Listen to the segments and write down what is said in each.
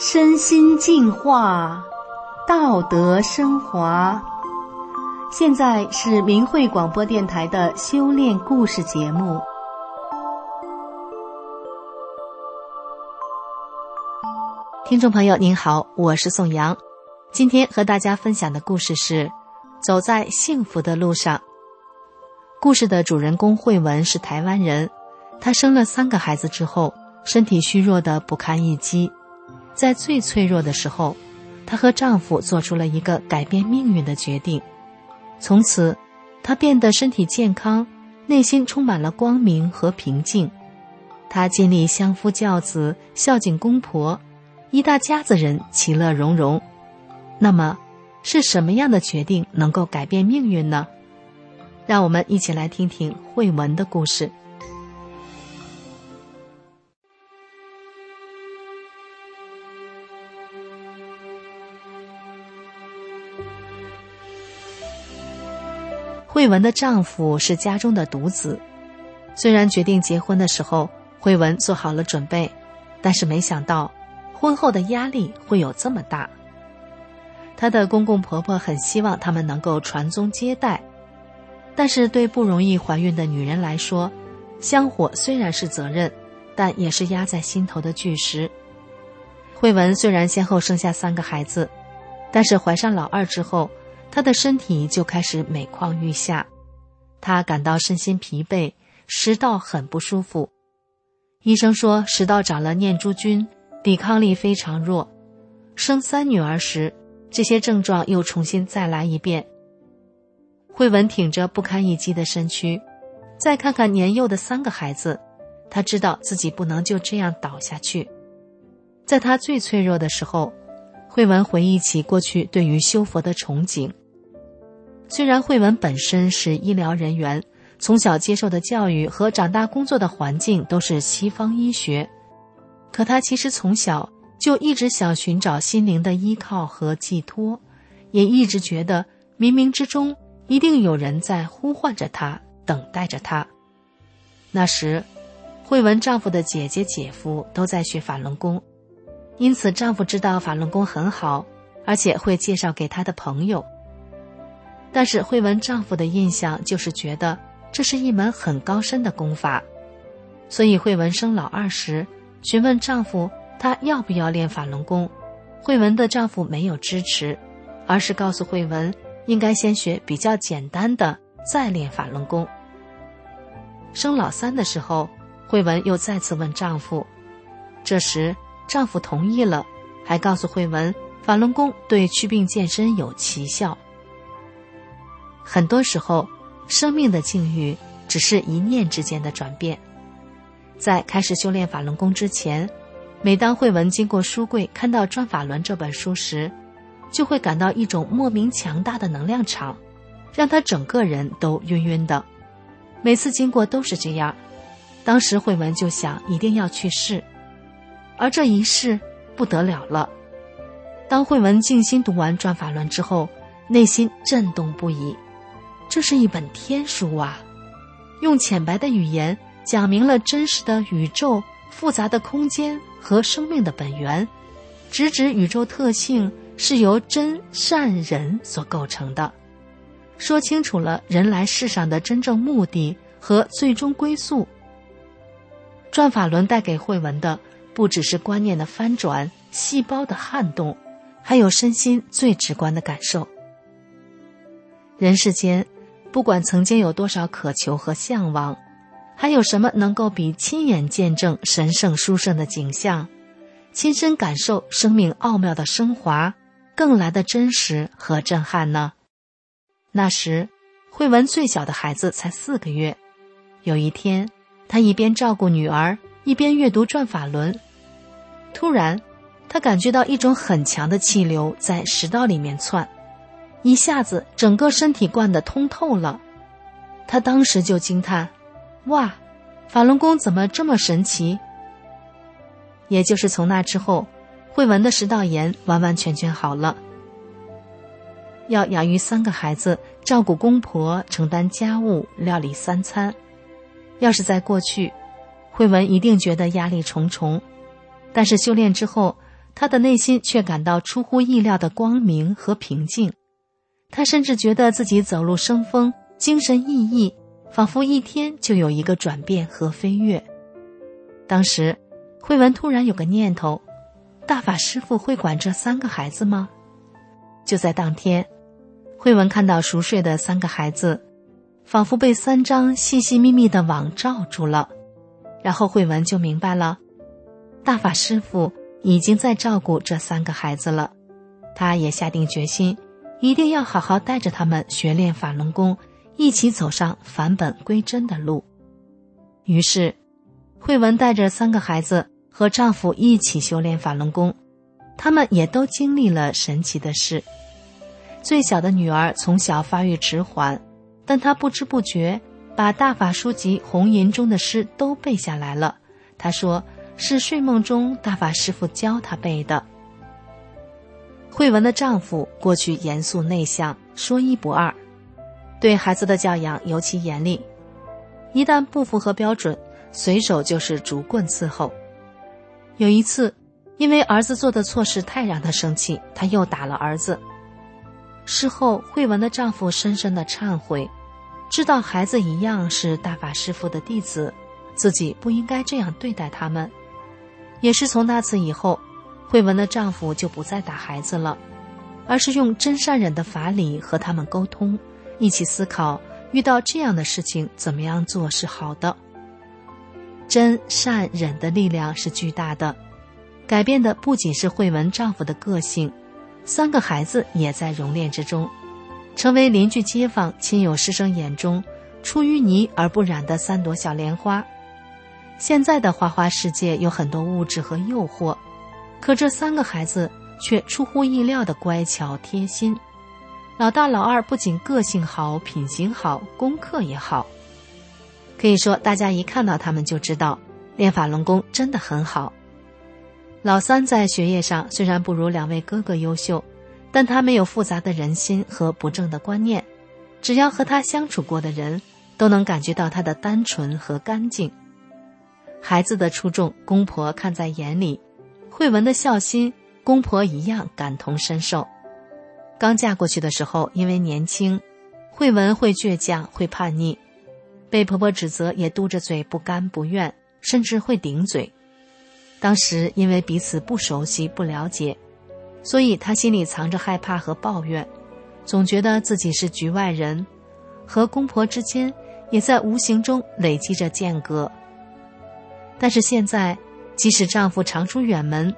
身心净化，道德升华。现在是明慧广播电台的修炼故事节目。听众朋友您好，我是宋阳，今天和大家分享的故事是《走在幸福的路上》。故事的主人公慧文是台湾人，她生了三个孩子之后，身体虚弱的不堪一击，在最脆弱的时候，她和丈夫做出了一个改变命运的决定。从此，她变得身体健康，内心充满了光明和平静。她尽力相夫教子，孝敬公婆。一大家子人其乐融融，那么是什么样的决定能够改变命运呢？让我们一起来听听慧文的故事。慧文的丈夫是家中的独子，虽然决定结婚的时候，慧文做好了准备，但是没想到。婚后的压力会有这么大。她的公公婆婆很希望他们能够传宗接代，但是对不容易怀孕的女人来说，香火虽然是责任，但也是压在心头的巨石。慧文虽然先后生下三个孩子，但是怀上老二之后，他的身体就开始每况愈下，他感到身心疲惫，食道很不舒服。医生说食道长了念珠菌。抵抗力非常弱，生三女儿时，这些症状又重新再来一遍。慧文挺着不堪一击的身躯，再看看年幼的三个孩子，他知道自己不能就这样倒下去。在他最脆弱的时候，慧文回忆起过去对于修佛的憧憬。虽然慧文本身是医疗人员，从小接受的教育和长大工作的环境都是西方医学。可他其实从小就一直想寻找心灵的依靠和寄托，也一直觉得冥冥之中一定有人在呼唤着他，等待着他。那时，慧文丈夫的姐姐、姐夫都在学法轮功，因此丈夫知道法轮功很好，而且会介绍给他的朋友。但是慧文丈夫的印象就是觉得这是一门很高深的功法，所以慧文生老二时。询问丈夫她要不要练法轮功，慧文的丈夫没有支持，而是告诉慧文应该先学比较简单的，再练法轮功。生老三的时候，慧文又再次问丈夫，这时丈夫同意了，还告诉慧文法轮功对祛病健身有奇效。很多时候，生命的境遇只是一念之间的转变。在开始修炼法轮功之前，每当慧文经过书柜看到《转法轮》这本书时，就会感到一种莫名强大的能量场，让他整个人都晕晕的。每次经过都是这样，当时慧文就想一定要去试，而这一试不得了了。当慧文静心读完《转法轮》之后，内心震动不已，这是一本天书啊！用浅白的语言。讲明了真实的宇宙、复杂的空间和生命的本源，直指宇宙特性是由真善人所构成的，说清楚了人来世上的真正目的和最终归宿。转法轮带给慧文的，不只是观念的翻转、细胞的撼动，还有身心最直观的感受。人世间，不管曾经有多少渴求和向往。还有什么能够比亲眼见证神圣殊胜的景象，亲身感受生命奥妙的升华，更来的真实和震撼呢？那时，慧文最小的孩子才四个月。有一天，他一边照顾女儿，一边阅读《转法轮》。突然，他感觉到一种很强的气流在食道里面窜，一下子整个身体灌得通透了。他当时就惊叹。哇，法轮功怎么这么神奇？也就是从那之后，慧文的食道炎完完全全好了。要养育三个孩子，照顾公婆，承担家务，料理三餐，要是在过去，慧文一定觉得压力重重。但是修炼之后，他的内心却感到出乎意料的光明和平静。他甚至觉得自己走路生风，精神奕奕，仿佛一天就有一个转变和飞跃。当时，慧文突然有个念头：大法师父会管这三个孩子吗？就在当天，慧文看到熟睡的三个孩子，仿佛被三张细细密密的网罩住了。然后慧文就明白了，大法师父已经在照顾这三个孩子了。他也下定决心。一定要好好带着他们学练法轮功，一起走上返本归真的路。于是，慧文带着三个孩子和丈夫一起修炼法轮功，他们也都经历了神奇的事。最小的女儿从小发育迟缓，但她不知不觉把大法书籍《红银》中的诗都背下来了。她说：“是睡梦中大法师父教她背的。”慧文的丈夫过去严肃内向，说一不二，对孩子的教养尤其严厉，一旦不符合标准，随手就是竹棍伺候。有一次，因为儿子做的错事太让他生气，他又打了儿子。事后，慧文的丈夫深深的忏悔，知道孩子一样是大法师父的弟子，自己不应该这样对待他们。也是从那次以后。慧文的丈夫就不再打孩子了，而是用真善忍的法理和他们沟通，一起思考遇到这样的事情怎么样做是好的。真善忍的力量是巨大的，改变的不仅是慧文丈夫的个性，三个孩子也在熔炼之中，成为邻居、街坊、亲友、师生眼中出淤泥而不染的三朵小莲花。现在的花花世界有很多物质和诱惑。可这三个孩子却出乎意料的乖巧贴心，老大老二不仅个性好、品行好、功课也好，可以说大家一看到他们就知道练法轮功真的很好。老三在学业上虽然不如两位哥哥优秀，但他没有复杂的人心和不正的观念，只要和他相处过的人，都能感觉到他的单纯和干净。孩子的出众，公婆看在眼里。慧文的孝心，公婆一样感同身受。刚嫁过去的时候，因为年轻，慧文会倔强，会叛逆，被婆婆指责也嘟着嘴不甘不愿，甚至会顶嘴。当时因为彼此不熟悉、不了解，所以她心里藏着害怕和抱怨，总觉得自己是局外人，和公婆之间也在无形中累积着间隔。但是现在。即使丈夫常出远门，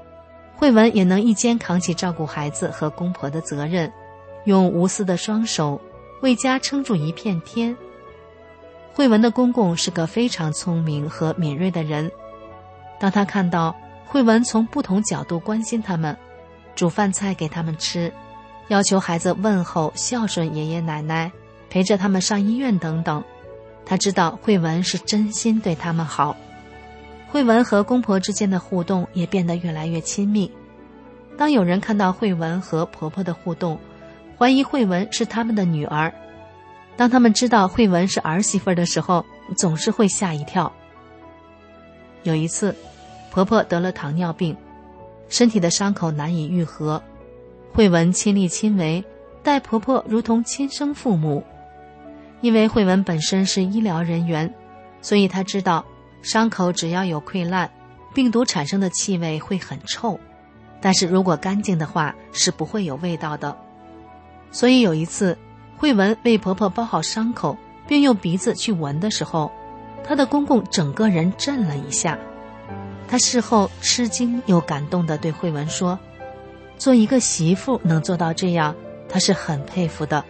慧文也能一肩扛起照顾孩子和公婆的责任，用无私的双手为家撑住一片天。慧文的公公是个非常聪明和敏锐的人，当他看到慧文从不同角度关心他们，煮饭菜给他们吃，要求孩子问候孝顺爷爷奶奶，陪着他们上医院等等，他知道慧文是真心对他们好。慧文和公婆之间的互动也变得越来越亲密。当有人看到慧文和婆婆的互动，怀疑慧文是他们的女儿；当他们知道慧文是儿媳妇的时候，总是会吓一跳。有一次，婆婆得了糖尿病，身体的伤口难以愈合，慧文亲力亲为，待婆婆如同亲生父母。因为慧文本身是医疗人员，所以她知道。伤口只要有溃烂，病毒产生的气味会很臭，但是如果干净的话是不会有味道的。所以有一次，慧文为婆婆包好伤口，并用鼻子去闻的时候，她的公公整个人震了一下。他事后吃惊又感动地对慧文说：“做一个媳妇能做到这样，他是很佩服的。”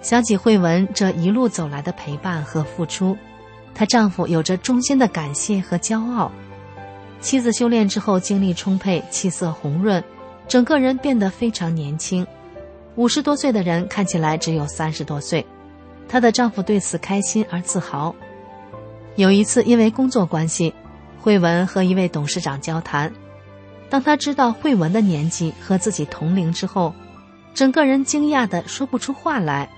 想起慧文这一路走来的陪伴和付出。她丈夫有着衷心的感谢和骄傲，妻子修炼之后精力充沛，气色红润，整个人变得非常年轻。五十多岁的人看起来只有三十多岁，她的丈夫对此开心而自豪。有一次因为工作关系，慧文和一位董事长交谈，当他知道慧文的年纪和自己同龄之后，整个人惊讶的说不出话来。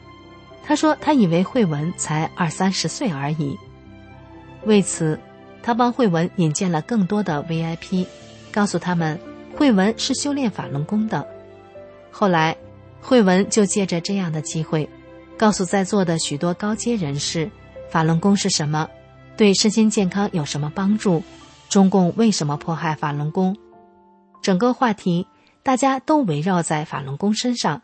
他说他以为慧文才二三十岁而已。为此，他帮慧文引荐了更多的 VIP，告诉他们慧文是修炼法轮功的。后来，慧文就借着这样的机会，告诉在座的许多高阶人士，法轮功是什么，对身心健康有什么帮助，中共为什么迫害法轮功。整个话题大家都围绕在法轮功身上，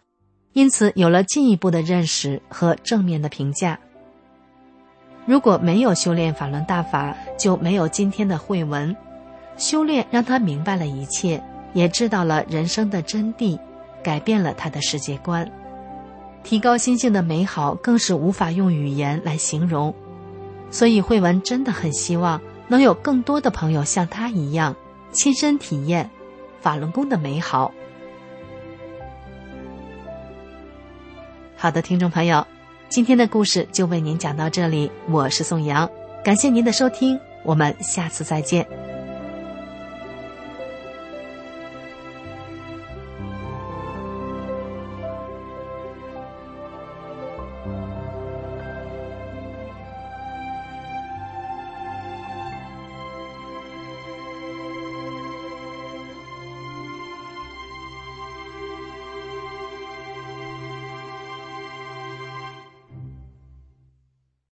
因此有了进一步的认识和正面的评价。如果没有修炼法轮大法，就没有今天的慧文。修炼让他明白了一切，也知道了人生的真谛，改变了他的世界观，提高心性的美好更是无法用语言来形容。所以慧文真的很希望能有更多的朋友像他一样，亲身体验法轮功的美好。好的，听众朋友。今天的故事就为您讲到这里，我是宋阳，感谢您的收听，我们下次再见。